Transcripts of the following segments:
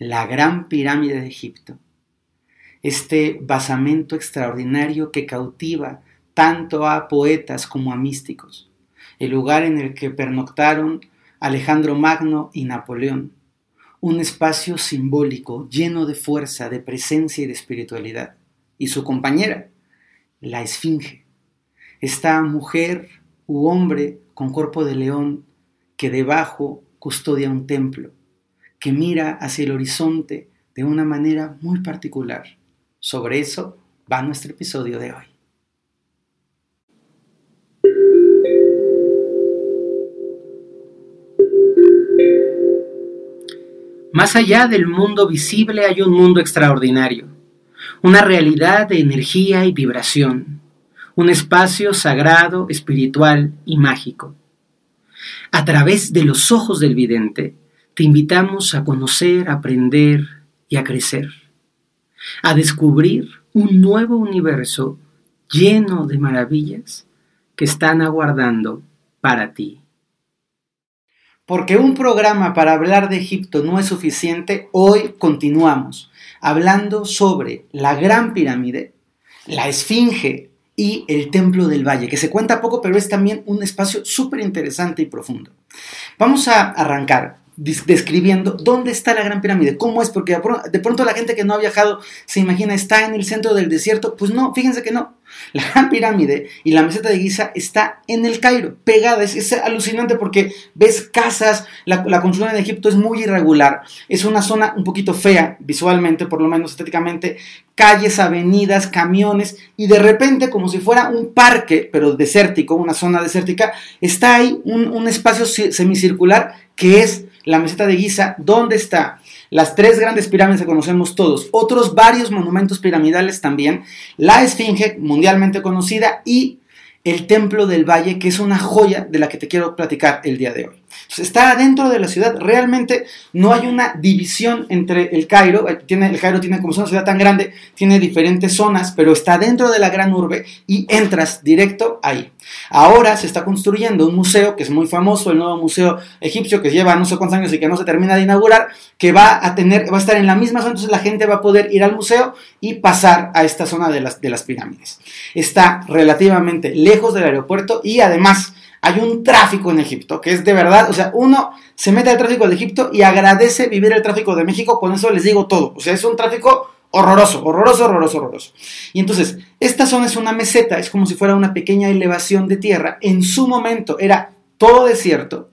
la Gran Pirámide de Egipto. Este basamento extraordinario que cautiva tanto a poetas como a místicos, el lugar en el que pernoctaron Alejandro Magno y Napoleón, un espacio simbólico lleno de fuerza, de presencia y de espiritualidad, y su compañera, la Esfinge, esta mujer u hombre con cuerpo de león que debajo custodia un templo, que mira hacia el horizonte de una manera muy particular. Sobre eso va nuestro episodio de hoy. Más allá del mundo visible hay un mundo extraordinario, una realidad de energía y vibración, un espacio sagrado, espiritual y mágico. A través de los ojos del vidente, te invitamos a conocer, a aprender y a crecer, a descubrir un nuevo universo lleno de maravillas que están aguardando para ti. Porque un programa para hablar de Egipto no es suficiente, hoy continuamos hablando sobre la Gran Pirámide, la Esfinge y el Templo del Valle, que se cuenta poco, pero es también un espacio súper interesante y profundo. Vamos a arrancar describiendo dónde está la Gran Pirámide, cómo es, porque de pronto la gente que no ha viajado se imagina, está en el centro del desierto. Pues no, fíjense que no. La Gran Pirámide y la meseta de Giza está en el Cairo, pegada. Es, alucinante porque ves casas, la, construcción en Egipto es muy irregular. Es una zona un poquito fea, visualmente, por lo menos estéticamente. Calles, avenidas, camiones, y de repente, como si fuera un parque, pero desértico, una zona desértica, está ahí un espacio semicircular que es la meseta de Giza, ¿dónde está? Las tres grandes pirámides que conocemos todos, otros varios monumentos piramidales también, la Esfinge, mundialmente conocida, y el Templo del Valle, que es una joya de la que te quiero platicar el día de hoy. Está dentro de la ciudad, realmente no hay una división entre el Cairo, eh, el Cairo tiene como una ciudad tan grande, tiene diferentes zonas, pero está dentro de la gran urbe y entras directo ahí. Ahora se está construyendo un museo que es muy famoso, el nuevo museo egipcio que lleva no sé cuántos años y que no se termina de inaugurar, que va a tener, va a estar en la misma zona, entonces la gente va a poder ir al museo y pasar a esta zona de las pirámides. Está relativamente lejos del aeropuerto y además hay un tráfico en Egipto, que es de verdad, o sea, uno se mete al tráfico de Egipto y agradece vivir el tráfico de México, con eso les digo todo, o sea, es un tráfico horroroso, horroroso, horroroso, horroroso. Y entonces, esta zona es una meseta, es como si fuera una pequeña elevación de tierra. En su momento era todo desierto.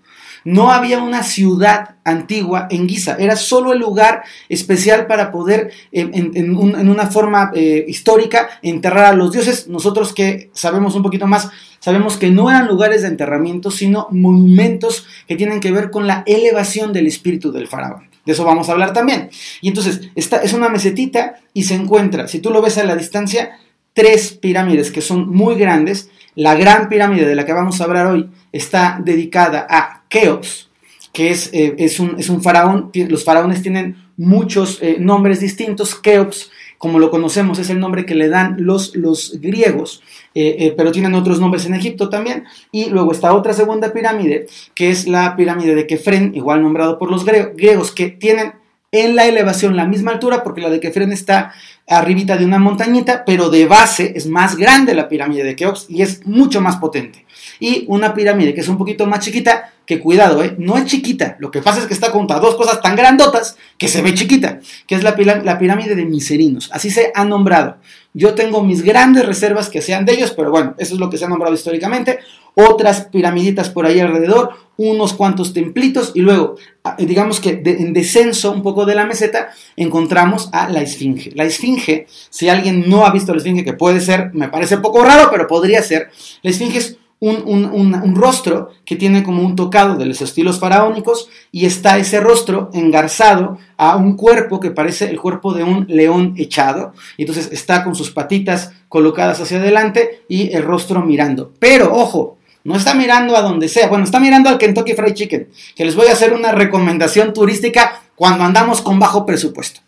No había una ciudad antigua en Giza, era solo el lugar especial para poder, en, una forma eh, histórica, enterrar a los dioses. Nosotros que sabemos un poquito más, sabemos que no eran lugares de enterramiento, sino monumentos que tienen que ver con la elevación del espíritu del faraón. De eso vamos a hablar también. Y entonces, esta es una mesetita y se encuentra, si tú lo ves a la distancia, tres pirámides que son muy grandes. La gran pirámide de la que vamos a hablar hoy está dedicada a Keops, que es, eh, es, un, es, un, faraón. Los faraones tienen muchos eh, nombres distintos. Keops, como lo conocemos, es el nombre que le dan los, los griegos. Eh, pero tienen otros nombres en Egipto también. Y luego está otra segunda pirámide, que es la pirámide de Kefren, igual nombrado por los griegos, que tienen en la elevación la misma altura, porque la de Kefren está arribita de una montañita, pero de base es más grande la pirámide de Keops y es mucho más potente. Y una pirámide que es un poquito más chiquita, que cuidado, ¿eh? no es chiquita, lo que pasa es que está contra dos cosas tan grandotas que se ve chiquita, que es la, la pirámide de Miserinos, así se ha nombrado. Yo tengo mis grandes reservas que sean de ellos, pero bueno, eso es lo que se ha nombrado históricamente. Otras piramiditas por ahí alrededor, unos cuantos templitos y luego, ah, digamos que en descenso un poco de la meseta, encontramos a la Esfinge. La Esfinge, si alguien no ha visto la Esfinge, que puede ser, me parece poco raro, pero podría ser, la Esfinge es un, rostro que tiene como un tocado de los estilos faraónicos y está ese rostro engarzado a un cuerpo que parece el cuerpo de un león echado. Y entonces está con sus patitas colocadas hacia adelante y el rostro mirando. Pero ojo, no está mirando a donde sea. Bueno, está mirando al Kentucky Fried Chicken, que les voy a hacer una recomendación turística cuando andamos con bajo presupuesto.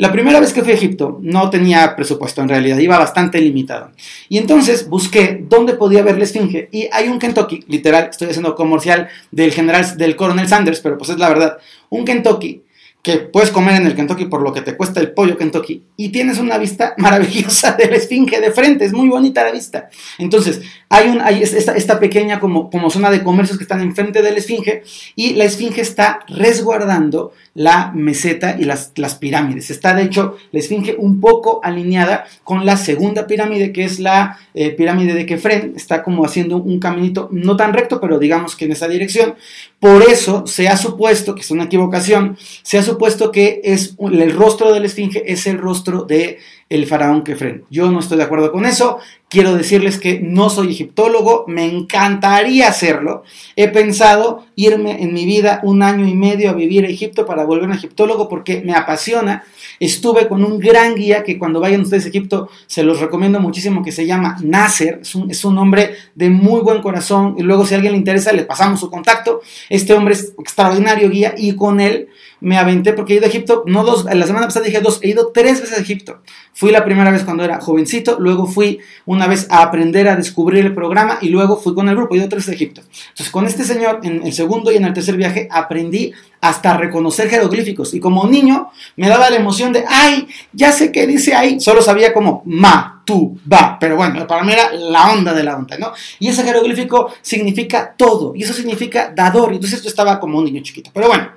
La primera vez que fui a Egipto no tenía presupuesto en realidad, iba bastante limitado. Y entonces busqué dónde podía ver la esfinge y hay un Kentucky, literal, estoy haciendo comercial del general, del coronel Sanders, pero pues es la verdad, un Kentucky que puedes comer en el Kentucky por lo que te cuesta el pollo Kentucky y tienes una vista maravillosa de la esfinge de frente, es muy bonita la vista. Entonces, hay, un, hay esta, esta, pequeña como, como zona de comercios que están enfrente de la esfinge y la esfinge está resguardando la meseta y las, las pirámides. Está de hecho la esfinge un poco alineada con la segunda pirámide que es la eh, pirámide de Kefren, está como haciendo un caminito no tan recto, pero digamos que en esa dirección. Por eso se ha supuesto, que es una equivocación, se ha supuesto que es el rostro de la esfinge es el rostro de el faraón Kefren. Yo no estoy de acuerdo con eso. Quiero decirles que no soy egiptólogo, me encantaría hacerlo. He pensado irme en mi vida un año y medio a vivir a Egipto para volverme egiptólogo porque me apasiona. Estuve con un gran guía que cuando vayan ustedes a Egipto se los recomiendo muchísimo que se llama Nasser. Es un, es un hombre de muy buen corazón y luego si a alguien le interesa le pasamos su contacto. Este hombre es extraordinario guía y con él me aventé porque he ido a Egipto, no dos, la semana pasada dije dos, he ido tres veces a Egipto. Fui la primera vez cuando era jovencito, luego fui una vez a aprender a descubrir el programa y luego fui con el grupo, tres veces a Egipto. Entonces con este señor, en el segundo y en el tercer viaje, aprendí hasta reconocer jeroglíficos. Y como niño me daba la emoción de, ay, ya sé qué dice ahí, solo sabía como ma, tu, va, pero bueno, para mí era la onda de la onda, ¿no? Y ese jeroglífico significa todo y eso significa dador, y entonces yo estaba como un niño chiquito, pero bueno,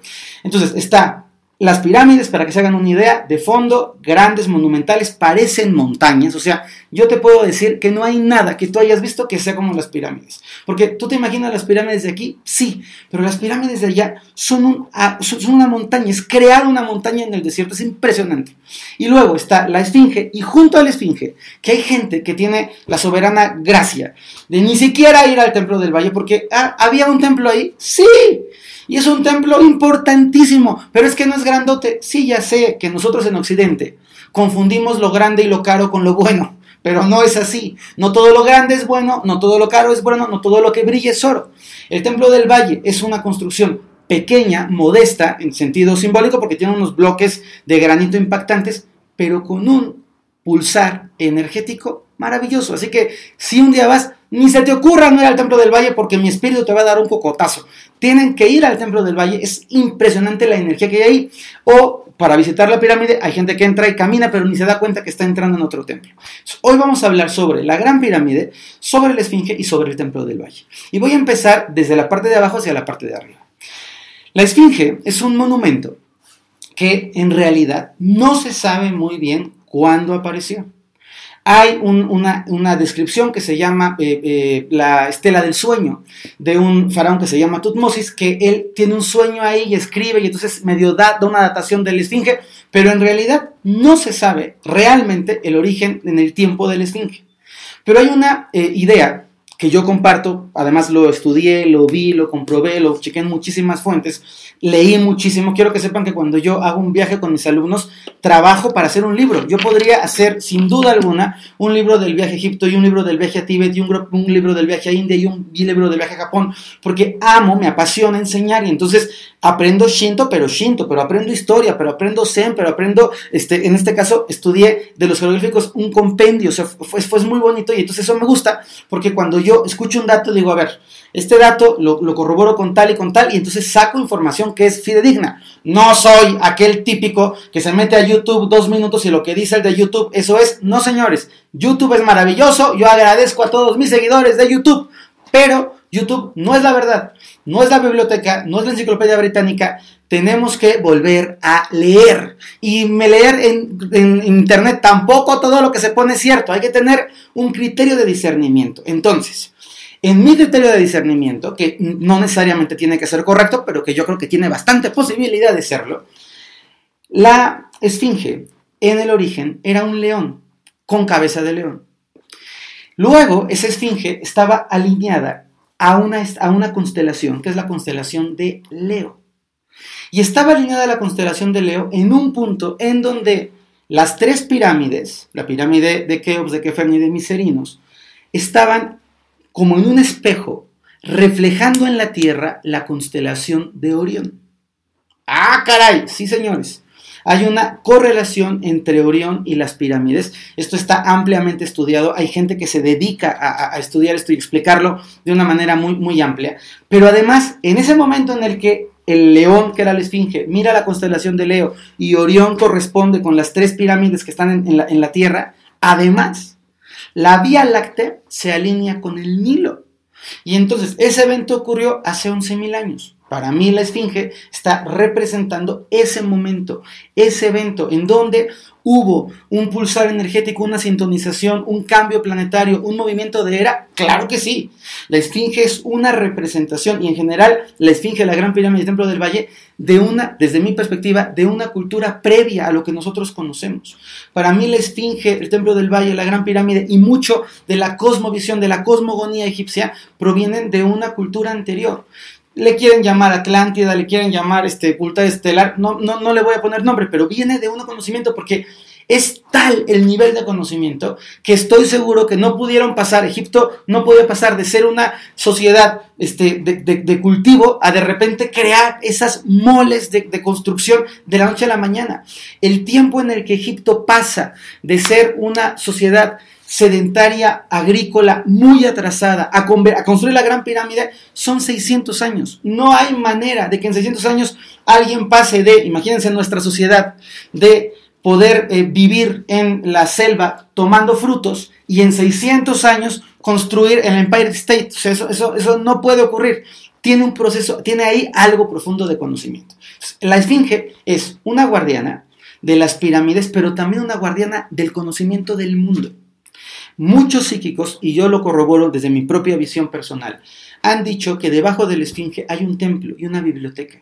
entonces está las pirámides, para que se hagan una idea, de fondo, grandes, monumentales, parecen montañas. O sea, yo te puedo decir que no hay nada que tú hayas visto que sea como las pirámides. Porque tú te imaginas las pirámides de aquí, sí, pero las pirámides de allá son, ah, son una montaña, es crear una montaña en el desierto, es impresionante. Y luego está la esfinge, y junto a la esfinge, que hay gente que tiene la soberana gracia de ni siquiera ir al templo del valle, porque ah, había un templo ahí, sí, y es un templo importantísimo, pero es que no es grandote. Sí, ya sé que nosotros en Occidente confundimos lo grande y lo caro con lo bueno, pero no es así. No todo lo grande es bueno, no todo lo caro es bueno, no todo lo que brilla es oro. El templo del valle es una construcción pequeña, modesta en sentido simbólico, porque tiene unos bloques de granito impactantes, pero con un pulsar energético maravilloso. Así que si un día vas, ni se te ocurra no ir al Templo del Valle porque mi espíritu te va a dar un cocotazo. Tienen que ir al Templo del Valle, es impresionante la energía que hay ahí. O para visitar la pirámide hay gente que entra y camina pero ni se da cuenta que está entrando en otro templo. Hoy vamos a hablar sobre la Gran Pirámide, sobre la Esfinge y sobre el Templo del Valle. Y voy a empezar desde la parte de abajo hacia la parte de arriba. La Esfinge es un monumento que en realidad no se sabe muy bien cuándo apareció. Hay una, descripción que se llama eh, eh, la estela del sueño de un faraón que se llama Tutmosis, que él tiene un sueño ahí y escribe y entonces medio da, una datación del esfinge, pero en realidad no se sabe realmente el origen en el tiempo del esfinge. Pero hay una eh, idea que yo comparto, además lo estudié, lo vi, lo comprobé, lo chequé en muchísimas fuentes, leí muchísimo. Quiero que sepan que cuando yo hago un viaje con mis alumnos, trabajo para hacer un libro. Yo podría hacer, sin duda alguna, un libro del viaje a Egipto y un libro del viaje a Tíbet y un, un libro del viaje a India y un libro del viaje a Japón, porque amo, me apasiona enseñar y entonces aprendo Shinto, pero Shinto, pero aprendo historia, pero aprendo Zen, pero aprendo, este, en este caso, estudié de los jeroglíficos un compendio, o sea, fue, fue muy bonito y entonces eso me gusta, porque cuando yo escucho un dato digo, a ver, este dato lo, corroboro con tal y con tal y entonces saco información que es fidedigna. No soy aquel típico que se mete a YouTube dos minutos y lo que dice el de YouTube, eso es. No, señores, YouTube es maravilloso. Yo agradezco a todos mis seguidores de YouTube, pero YouTube no es la verdad, no es la biblioteca, no es la enciclopedia británica. Tenemos que volver a leer. Y me leer en, internet tampoco todo lo que se pone es cierto. Hay que tener un criterio de discernimiento. Entonces, en mi criterio de discernimiento, que no necesariamente tiene que ser correcto, pero que yo creo que tiene bastante posibilidad de serlo, la esfinge en el origen era un león con cabeza de león. Luego, esa esfinge estaba alineada a una, a una constelación, que es la constelación de Leo. Y estaba alineada a la constelación de Leo en un punto en donde las tres pirámides, la pirámide de Keops, de Kefren y de Miserinos, estaban como en un espejo, reflejando en la Tierra la constelación de Orión. Ah, caray, sí señores. Hay una correlación entre Orión y las pirámides. Esto está ampliamente estudiado. Hay gente que se dedica a, estudiar esto y explicarlo de una manera muy, muy amplia. Pero además, en ese momento en el que el león que era la esfinge mira la constelación de Leo y Orión corresponde con las tres pirámides que están en, la, en la Tierra, además, la Vía Láctea se alinea con el Nilo. Y entonces ese evento ocurrió hace 11.000 años. Para mí la esfinge está representando ese momento, ese evento en donde hubo un pulsar energético, una sintonización, un cambio planetario, un movimiento de era. Claro que sí. La esfinge es una representación y en general la esfinge, la gran pirámide del Templo del Valle, de una, desde mi perspectiva, de una cultura previa a lo que nosotros conocemos. Para mí la esfinge, el Templo del Valle, la gran pirámide y mucho de la cosmovisión, de la cosmogonía egipcia provienen de una cultura anterior le quieren llamar Atlántida, le quieren llamar este, cultura estelar, no, no, no le voy a poner nombre, pero viene de un conocimiento porque es tal el nivel de conocimiento que estoy seguro que no pudieron pasar, Egipto no podía pasar de ser una sociedad este, de, cultivo a de repente crear esas moles de, de construcción de la noche a la mañana. El tiempo en el que Egipto pasa de ser una sociedad sedentaria, agrícola, muy atrasada, a, construir la gran pirámide, son 600 años. No hay manera de que en 600 años alguien pase de, imagínense nuestra sociedad, de poder eh, vivir en la selva tomando frutos y en 600 años construir el Empire State. eso, eso, eso no puede ocurrir. Tiene un proceso, tiene ahí algo profundo de conocimiento. La esfinge es una guardiana de las pirámides, pero también una guardiana del conocimiento del mundo. Muchos psíquicos, y yo lo corroboro desde mi propia visión personal, han dicho que debajo de la esfinge hay un templo y una biblioteca.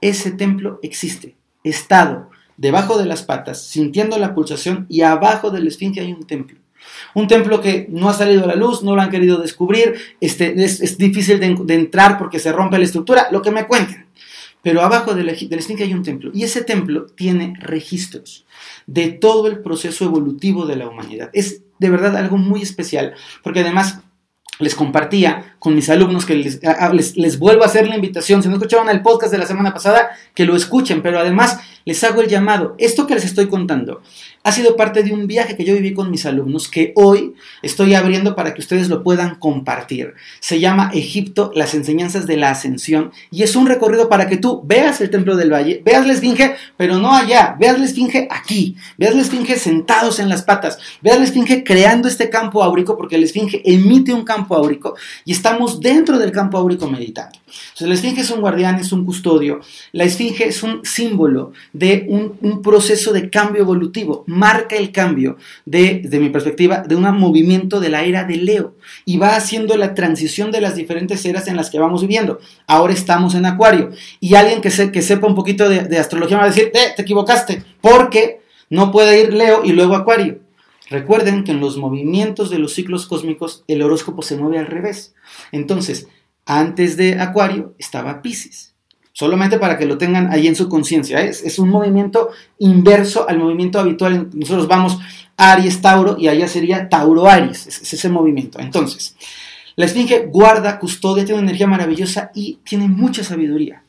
Ese templo existe, estado, debajo de las patas, sintiendo la pulsación, y abajo de la esfinge hay un templo. Un templo que no ha salido a la luz, no lo han querido descubrir, este, es, difícil de, entrar porque se rompe la estructura, lo que me cuenten. Pero abajo de la, de la esfinge hay un templo, y ese templo tiene registros de todo el proceso evolutivo de la humanidad. Es de verdad algo muy especial, porque además les compartía con mis alumnos que les, les, vuelvo a hacer la invitación, si no escucharon el podcast de la semana pasada, que lo escuchen, pero además les hago el llamado. Esto que les estoy contando ha sido parte de un viaje que yo viví con mis alumnos que hoy estoy abriendo para que ustedes lo puedan compartir. Se llama Egipto, las enseñanzas de la ascensión y es un recorrido para que tú veas el templo del valle, veas la esfinge, pero no allá, veas la esfinge aquí, veas la esfinge sentados en las patas, veas la esfinge creando este campo áurico porque la esfinge emite un campo áurico y estamos dentro del campo áurico meditando. Entonces, la esfinge es un guardián, es un custodio, la esfinge es un símbolo de un, un proceso de cambio evolutivo marca el cambio de, de mi perspectiva, de un movimiento de la era de Leo y va haciendo la transición de las diferentes eras en las que vamos viviendo. Ahora estamos en Acuario y alguien que, que sepa un poquito de, astrología va a decir, eh, te equivocaste, porque no puede ir Leo y luego Acuario. Recuerden que en los movimientos de los ciclos cósmicos el horóscopo se mueve al revés. Entonces, antes de Acuario estaba Pisces. Solamente para que lo tengan ahí en su conciencia. Es, un movimiento inverso al movimiento habitual. Nosotros vamos Aries, Tauro y allá sería Tauro, Aries. Es, ese movimiento. Entonces, la Esfinge guarda, custodia, tiene una energía maravillosa y tiene mucha sabiduría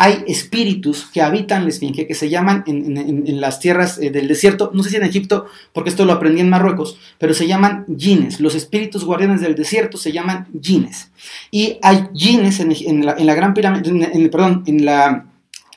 hay espíritus que habitan la esfinge, que se llaman en, las tierras eh, del desierto, no sé si en Egipto, porque esto lo aprendí en Marruecos, pero se llaman jines. Los espíritus guardianes del desierto se llaman jines. Y hay jines en, la, gran pirámide, perdón, en la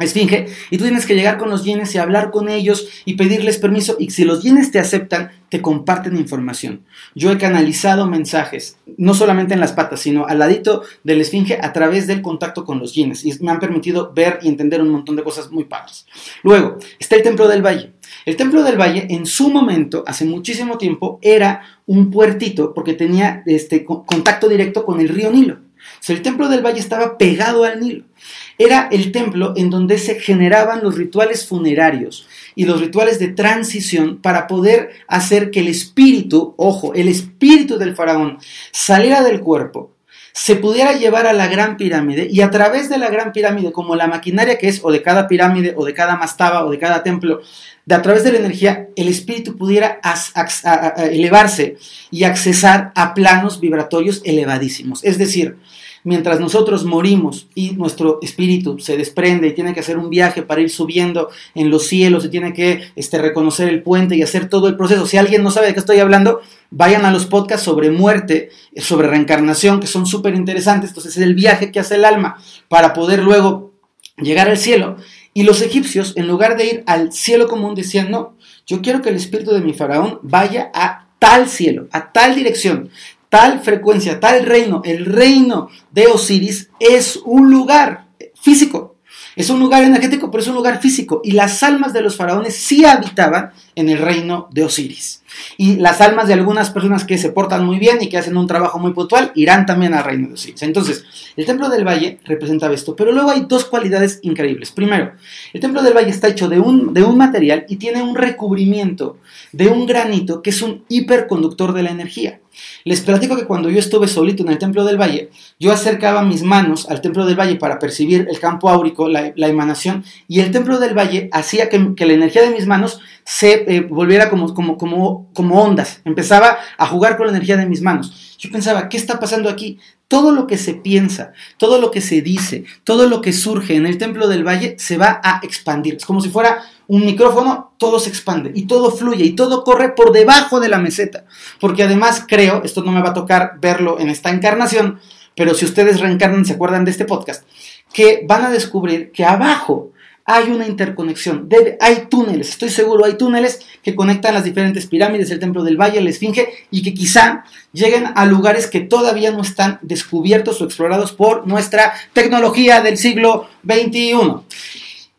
esfinge, y tú tienes que llegar con los yenes y hablar con ellos y pedirles permiso, y si los yenes te aceptan, te comparten información. Yo he canalizado mensajes, no solamente en las patas, sino al ladito de la esfinge a través del contacto con los yenes, y me han permitido ver y entender un montón de cosas muy padres. Luego, está el Templo del Valle. El Templo del Valle, en su momento, hace muchísimo tiempo, era un puertito porque tenía este, contacto directo con el río Nilo. O sea, el Templo del Valle estaba pegado al Nilo. Era el templo en donde se generaban los rituales funerarios y los rituales de transición para poder hacer que el espíritu, ojo, el espíritu del faraón saliera del cuerpo, se pudiera llevar a la gran pirámide y a través de la gran pirámide, como la maquinaria que es, o de cada pirámide, o de cada mastaba, o de cada templo, de a través de la energía, el espíritu pudiera elevarse y accesar a planos vibratorios elevadísimos. Es decir, mientras nosotros morimos y nuestro espíritu se desprende y tiene que hacer un viaje para ir subiendo en los cielos y tiene que este, reconocer el puente y hacer todo el proceso. Si alguien no sabe de qué estoy hablando, vayan a los podcasts sobre muerte, sobre reencarnación, que son súper interesantes. Entonces es el viaje que hace el alma para poder luego llegar al cielo. Y los egipcios, en lugar de ir al cielo común, decían, no, yo quiero que el espíritu de mi faraón vaya a tal cielo, a tal dirección, tal frecuencia, tal reino. El reino de Osiris es un lugar físico. Es un lugar energético, pero es un lugar físico. Y las almas de los faraones sí habitaban en el reino de Osiris. Y las almas de algunas personas que se portan muy bien y que hacen un trabajo muy puntual irán también al reino de Osiris. Entonces, el templo del valle representaba esto. Pero luego hay dos cualidades increíbles. Primero, el templo del valle está hecho de un, de un material y tiene un recubrimiento de un granito que es un hiperconductor de la energía. Les platico que cuando yo estuve solito en el Templo del Valle, yo acercaba mis manos al Templo del Valle para percibir el campo áurico, la, emanación, y el Templo del Valle hacía que, la energía de mis manos se eh, volviera como, como, como, como ondas, empezaba a jugar con la energía de mis manos. Yo pensaba, ¿qué está pasando aquí? Todo lo que se piensa, todo lo que se dice, todo lo que surge en el Templo del Valle se va a expandir. Es como si fuera un micrófono, todo se expande y todo fluye y todo corre por debajo de la meseta. Porque además creo, esto no me va a tocar verlo en esta encarnación, pero si ustedes reencarnan, se acuerdan de este podcast, que van a descubrir que abajo hay una interconexión, hay túneles, estoy seguro, hay túneles que conectan las diferentes pirámides, el templo del valle, la esfinge, y que quizá lleguen a lugares que todavía no están descubiertos o explorados por nuestra tecnología del siglo XXI.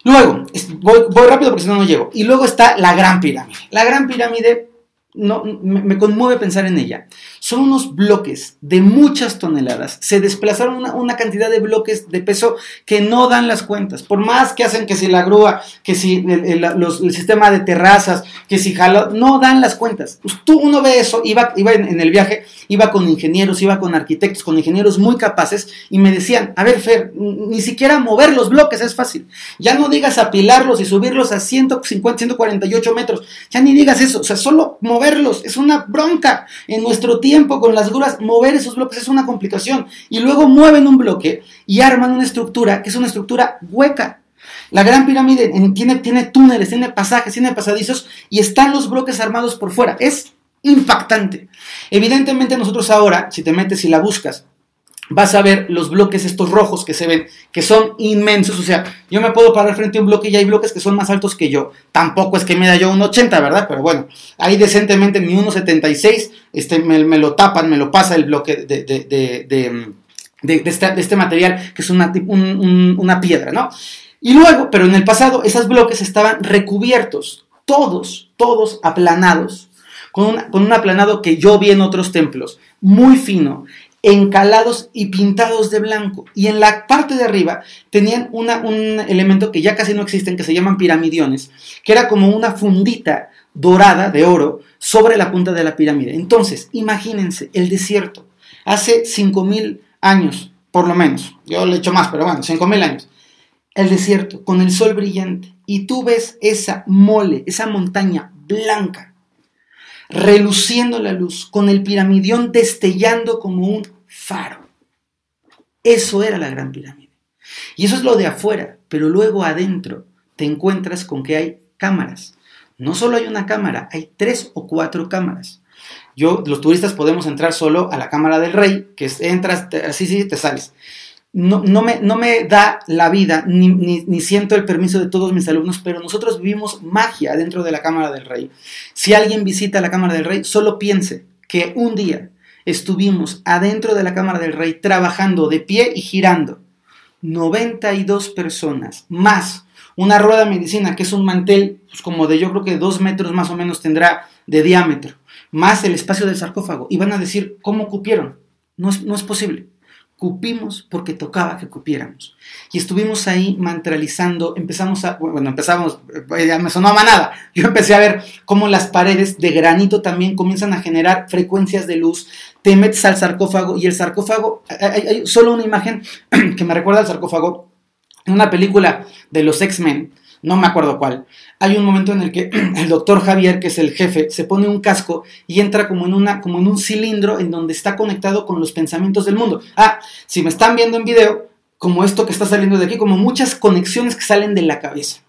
Luego, voy, rápido porque si no, no llego. Y luego está la Gran Pirámide. La Gran Pirámide me, conmueve pensar en ella. Son unos bloques de muchas toneladas. Se desplazaron una, cantidad de bloques de peso que no dan las cuentas. Por más que hacen que si la grúa, que si el, sistema de terrazas, que si jala, no dan las cuentas. Pues tú uno ve eso, iba, iba en, el viaje, iba con ingenieros, iba con arquitectos, con ingenieros muy capaces y me decían, a ver Fer, ni siquiera mover los bloques es fácil. Ya no digas apilarlos y subirlos a 150, 148 metros. Ya ni digas eso. O sea, solo mover moverlos, es una bronca. En nuestro tiempo con las grúas, mover esos bloques es una complicación. Y luego mueven un bloque y arman una estructura que es una estructura hueca. La Gran Pirámide tiene, tiene túneles, tiene pasajes, tiene pasadizos y están los bloques armados por fuera. Es impactante. Evidentemente nosotros ahora, si te metes y la buscas, vas a ver los bloques estos rojos que se ven, que son inmensos. O sea, yo me puedo parar frente a un bloque y hay bloques que son más altos que yo. Tampoco es que me da yo un 80, ¿verdad? Pero bueno, ahí decentemente mi 1,76 este, me, lo tapan, me lo pasa el bloque de, de, este, material, que es una, una piedra, ¿no? Y luego, pero en el pasado, esos bloques estaban recubiertos, todos, todos aplanados, con, con un aplanado que yo vi en otros templos, muy fino, encalados y pintados de blanco. Y en la parte de arriba tenían un elemento que ya casi no existen, que se llaman piramidiones, que era como una fundita dorada de oro sobre la punta de la pirámide. Entonces, imagínense el desierto, hace 5.000 años, por lo menos, yo le echo más, pero bueno, 5.000 años, el desierto con el sol brillante, y tú ves esa mole, esa montaña blanca, reluciendo la luz, con el piramidión destellando como un faro. Eso era la gran pirámide. Y eso es lo de afuera, pero luego adentro te encuentras con que hay cámaras. No solo hay una cámara, hay tres o cuatro cámaras. Yo, los turistas podemos entrar solo a la cámara del rey, que entras, así sí, te sales no, no, me, no me da la vida, ni, ni, siento el permiso de todos mis alumnos, pero nosotros vivimos magia dentro de la Cámara del Rey. Si alguien visita la Cámara del Rey, solo piense que un día estuvimos adentro de la Cámara del Rey trabajando de pie y girando. 92 personas, más una rueda de medicina, que es un mantel pues como de yo creo que dos metros más o menos tendrá de diámetro, más el espacio del sarcófago. Y van a decir, ¿cómo cupieron? No no es posible cupimos porque tocaba que cupiéramos. Y estuvimos ahí mantralizando, empezamos a, bueno, empezamos, eh, ya me sonó manada, yo empecé a ver cómo las paredes de granito también comienzan a generar frecuencias de luz, te metes al sarcófago y el sarcófago, hay, solo una imagen que me recuerda al sarcófago, una película de los X-Men, no me acuerdo cuál, hay un momento en el que el doctor Javier, que es el jefe, se pone un casco y entra como en, una, como en un cilindro en donde está conectado con los pensamientos del mundo. Ah, si me están viendo en video, como esto que está saliendo de aquí, como muchas conexiones que salen de la cabeza.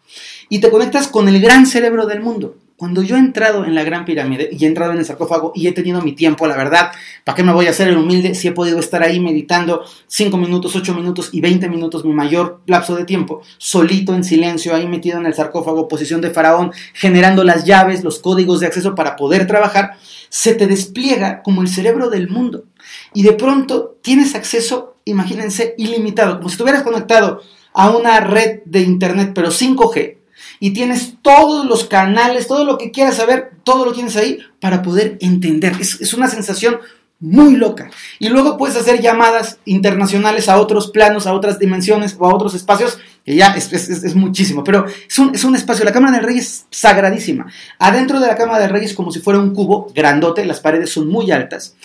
Y te conectas con el gran cerebro del mundo cuando yo he entrado en la Gran Pirámide y he entrado en el sarcófago y he tenido mi tiempo, la verdad, ¿para qué me voy a hacer el humilde si he podido estar ahí meditando 5 minutos, 8 minutos y 20 minutos, mi mayor lapso de tiempo, solito en silencio, ahí metido en el sarcófago, posición de faraón, generando las llaves, los códigos de acceso para poder trabajar, se te despliega como el cerebro del mundo. Y de pronto tienes acceso, imagínense, ilimitado, como si estuvieras conectado a una red de internet, pero 5G y tienes todos los canales, todo lo que quieras saber, todo lo tienes ahí para poder entender. Es, una sensación muy loca. Y luego puedes hacer llamadas internacionales a otros planos, a otras dimensiones o a otros espacios, que ya es, muchísimo. Pero es un, es un, espacio, la Cámara del Rey es sagradísima. Adentro de la Cámara del Rey es como si fuera un cubo grandote, las paredes son muy altas.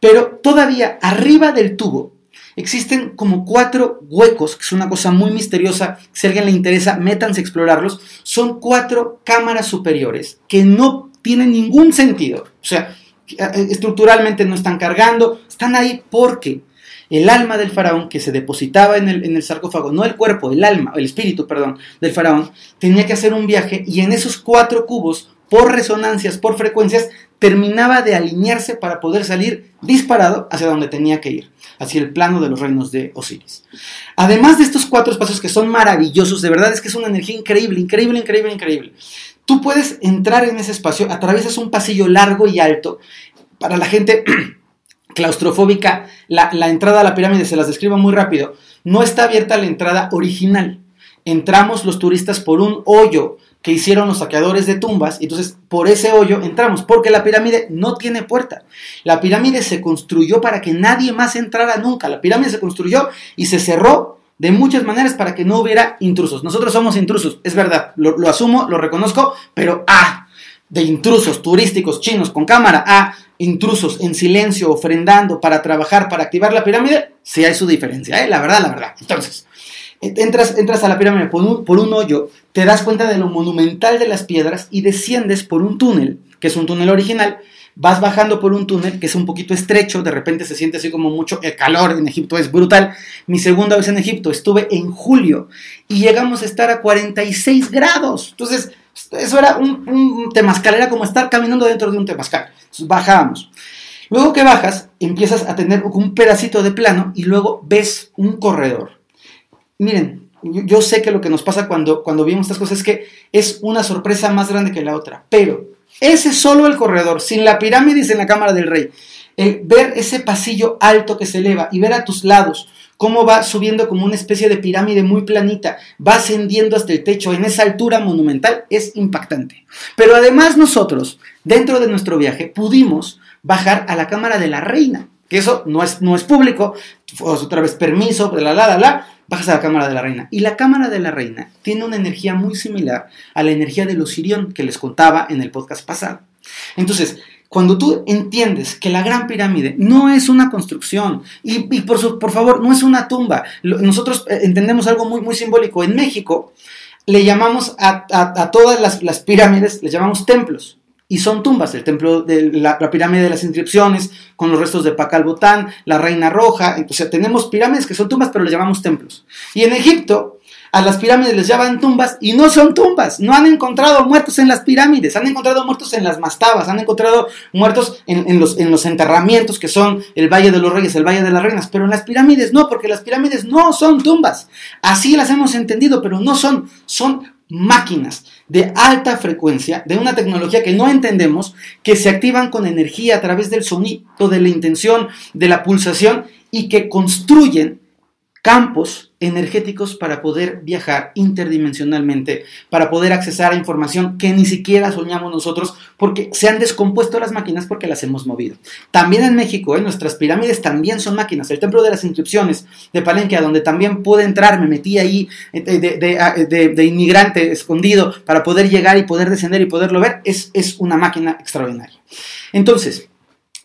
Pero todavía arriba del tubo Existen como cuatro huecos, que es una cosa muy misteriosa, si alguien le interesa, métanse a explorarlos. Son cuatro cámaras superiores que no tienen ningún sentido. O sea, eh, estructuralmente no están cargando, están ahí porque el alma del faraón que se depositaba en el, en el, sarcófago, no el cuerpo, el alma, el espíritu, perdón, del faraón, tenía que hacer un viaje y en esos cuatro cubos, por resonancias, por frecuencias, terminaba de alinearse para poder salir disparado hacia donde tenía que ir hacia el plano de los reinos de Osiris. Además de estos cuatro espacios que son maravillosos, de verdad es que es una energía increíble, increíble, increíble, increíble. Tú puedes entrar en ese espacio, atraviesas un pasillo largo y alto. Para la gente claustrofóbica, la, entrada a la pirámide se las describo muy rápido. No está abierta la entrada original. Entramos los turistas por un hoyo que hicieron los saqueadores de tumbas, y entonces por ese hoyo entramos, porque la pirámide no tiene puerta. La pirámide se construyó para que nadie más entrara nunca. La pirámide se construyó y se cerró de muchas maneras para que no hubiera intrusos. Nosotros somos intrusos, es verdad, lo, asumo, lo reconozco, pero ah, de intrusos turísticos chinos con cámara a intrusos en silencio, ofrendando para trabajar, para activar la pirámide, sí hay su diferencia, ¿eh? la verdad, la verdad. Entonces, Entras, entras a la pirámide por un, hoyo, te das cuenta de lo monumental de las piedras y desciendes por un túnel, que es un túnel original, vas bajando por un túnel que es un poquito estrecho, de repente se siente así como mucho, el calor en Egipto es brutal. Mi segunda vez en Egipto estuve en julio y llegamos a estar a 46 grados. Entonces, eso era un, un era como estar caminando dentro de un temazcal. Entonces, bajábamos. Luego que bajas, empiezas a tener un pedacito de plano y luego ves un corredor miren, yo, sé que lo que nos pasa cuando, cuando vimos estas cosas es que es una sorpresa más grande que la otra, pero ese es solo el corredor, sin la pirámide y sin la cámara del rey. Ver ese pasillo alto que se eleva y ver a tus lados cómo va subiendo como una especie de pirámide muy planita, va ascendiendo hasta el techo en esa altura monumental, es impactante. Pero además nosotros, dentro de nuestro viaje, pudimos bajar a la cámara de la reina, que eso no es, no es público, otra vez permiso, la, la, la, la, bajas a la cámara de la reina. Y la cámara de la reina tiene una energía muy similar a la energía de los Sirión que les contaba en el podcast pasado. Entonces, cuando tú entiendes que la Gran Pirámide no es una construcción y, por, por, favor, no es una tumba, nosotros eh, entendemos algo muy, muy simbólico. En México le llamamos a, todas las, las pirámides, les llamamos templos y son tumbas, el templo de la, pirámide de las inscripciones, con los restos de Pacal Botán, la Reina Roja, o sea, tenemos pirámides que son tumbas, pero les llamamos templos. Y en Egipto, a las pirámides les llaman tumbas y no son tumbas, no han encontrado muertos en las pirámides, han encontrado muertos en las mastabas, han encontrado muertos en, los, en los enterramientos que son el Valle de los Reyes, el Valle de las Reinas, pero en las pirámides no, porque las pirámides no son tumbas. Así las hemos entendido, pero no son, son máquinas de alta frecuencia, de una tecnología que no entendemos, que se activan con energía a través del sonido, de la intención, de la pulsación y que construyen campos energéticos para poder viajar interdimensionalmente, para poder accesar a información que ni siquiera soñamos nosotros, porque se han descompuesto las máquinas porque las hemos movido. También en México, ¿eh? nuestras pirámides también son máquinas. El templo de las inscripciones de Palenque, donde también pude entrar, me metí ahí eh, ah, de, inmigrante escondido para poder llegar y poder descender y poderlo ver, es, es una máquina extraordinaria. Entonces,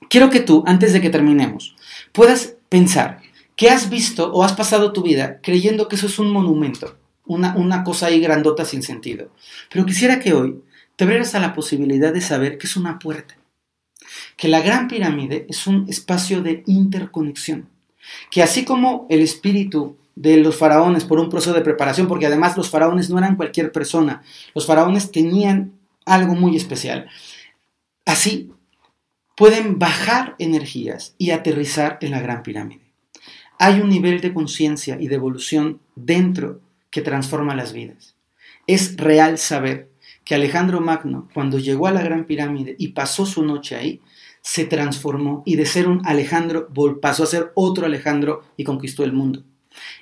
quiero que tú, antes de que terminemos, puedas pensar ¿Qué has visto o has pasado tu vida creyendo que eso es un monumento, una, una cosa ahí grandota sin sentido. Pero quisiera que hoy te abrieras a la posibilidad de saber que es una puerta, que la gran pirámide es un espacio de interconexión, que así como el espíritu de los faraones por un proceso de preparación, porque además los faraones no eran cualquier persona, los faraones tenían algo muy especial. Así pueden bajar energías y aterrizar en la Gran Pirámide. Hay un nivel de conciencia y de evolución dentro que transforma las vidas. Es real saber que Alejandro Magno, cuando llegó a la Gran Pirámide y pasó su noche ahí, se transformó y de ser un Alejandro pasó a ser otro Alejandro y conquistó el mundo.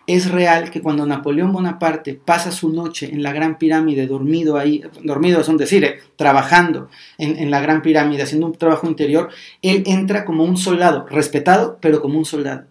Es real que cuando Napoleón Bonaparte pasa su noche en la Gran Pirámide, dormido ahí, dormido es un decir, eh, trabajando en, en la Gran Pirámide, haciendo un trabajo interior, él entra como un soldado, respetado, pero como un soldado.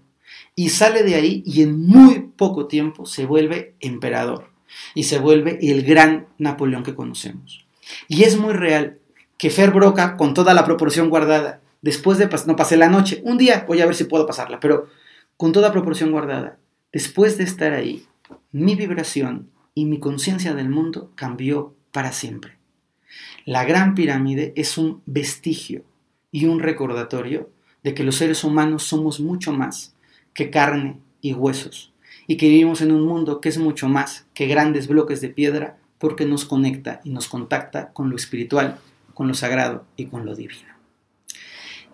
Y sale de ahí y en muy poco tiempo se vuelve emperador y se vuelve el gran Napoleón que conocemos. Y es muy real que Fer Broca, con toda la proporción guardada, después de no pasé la noche, un día voy a ver si puedo pasarla, pero con toda proporción guardada, después de estar ahí, mi vibración y mi conciencia del mundo cambió para siempre. La Gran Pirámide es un vestigio y un recordatorio de que los seres humanos somos mucho más que carne y huesos, y que vivimos en un mundo que es mucho más que grandes bloques de piedra porque nos conecta y nos contacta con lo espiritual, con lo sagrado y con lo divino.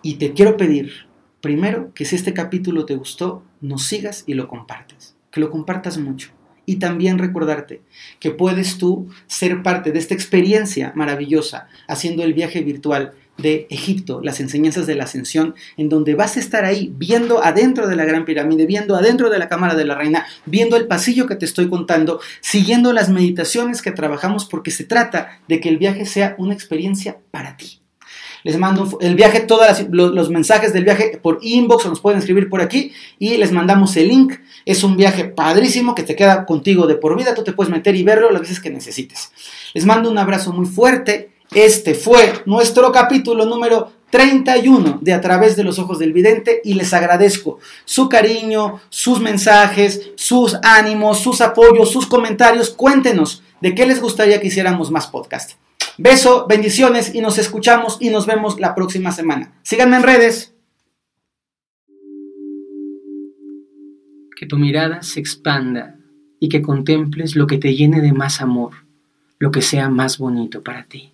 Y te quiero pedir, primero, que si este capítulo te gustó, nos sigas y lo compartas, que lo compartas mucho. Y también recordarte que puedes tú ser parte de esta experiencia maravillosa haciendo el viaje virtual de Egipto, las enseñanzas de la ascensión, en donde vas a estar ahí viendo adentro de la gran pirámide, viendo adentro de la cámara de la reina, viendo el pasillo que te estoy contando, siguiendo las meditaciones que trabajamos, porque se trata de que el viaje sea una experiencia para ti. Les mando el viaje, todos los, mensajes del viaje por inbox o nos pueden escribir por aquí y les mandamos el link. Es un viaje padrísimo que te queda contigo de por vida. Tú te puedes meter y verlo las veces que necesites. Les mando un abrazo muy fuerte. Este fue nuestro capítulo número 31 de A través de los ojos del vidente y les agradezco su cariño, sus mensajes, sus ánimos, sus apoyos, sus comentarios. Cuéntenos de qué les gustaría que hiciéramos más podcast. Beso, bendiciones y nos escuchamos y nos vemos la próxima semana. Síganme en redes. Que tu mirada se expanda y que contemples lo que te llene de más amor, lo que sea más bonito para ti.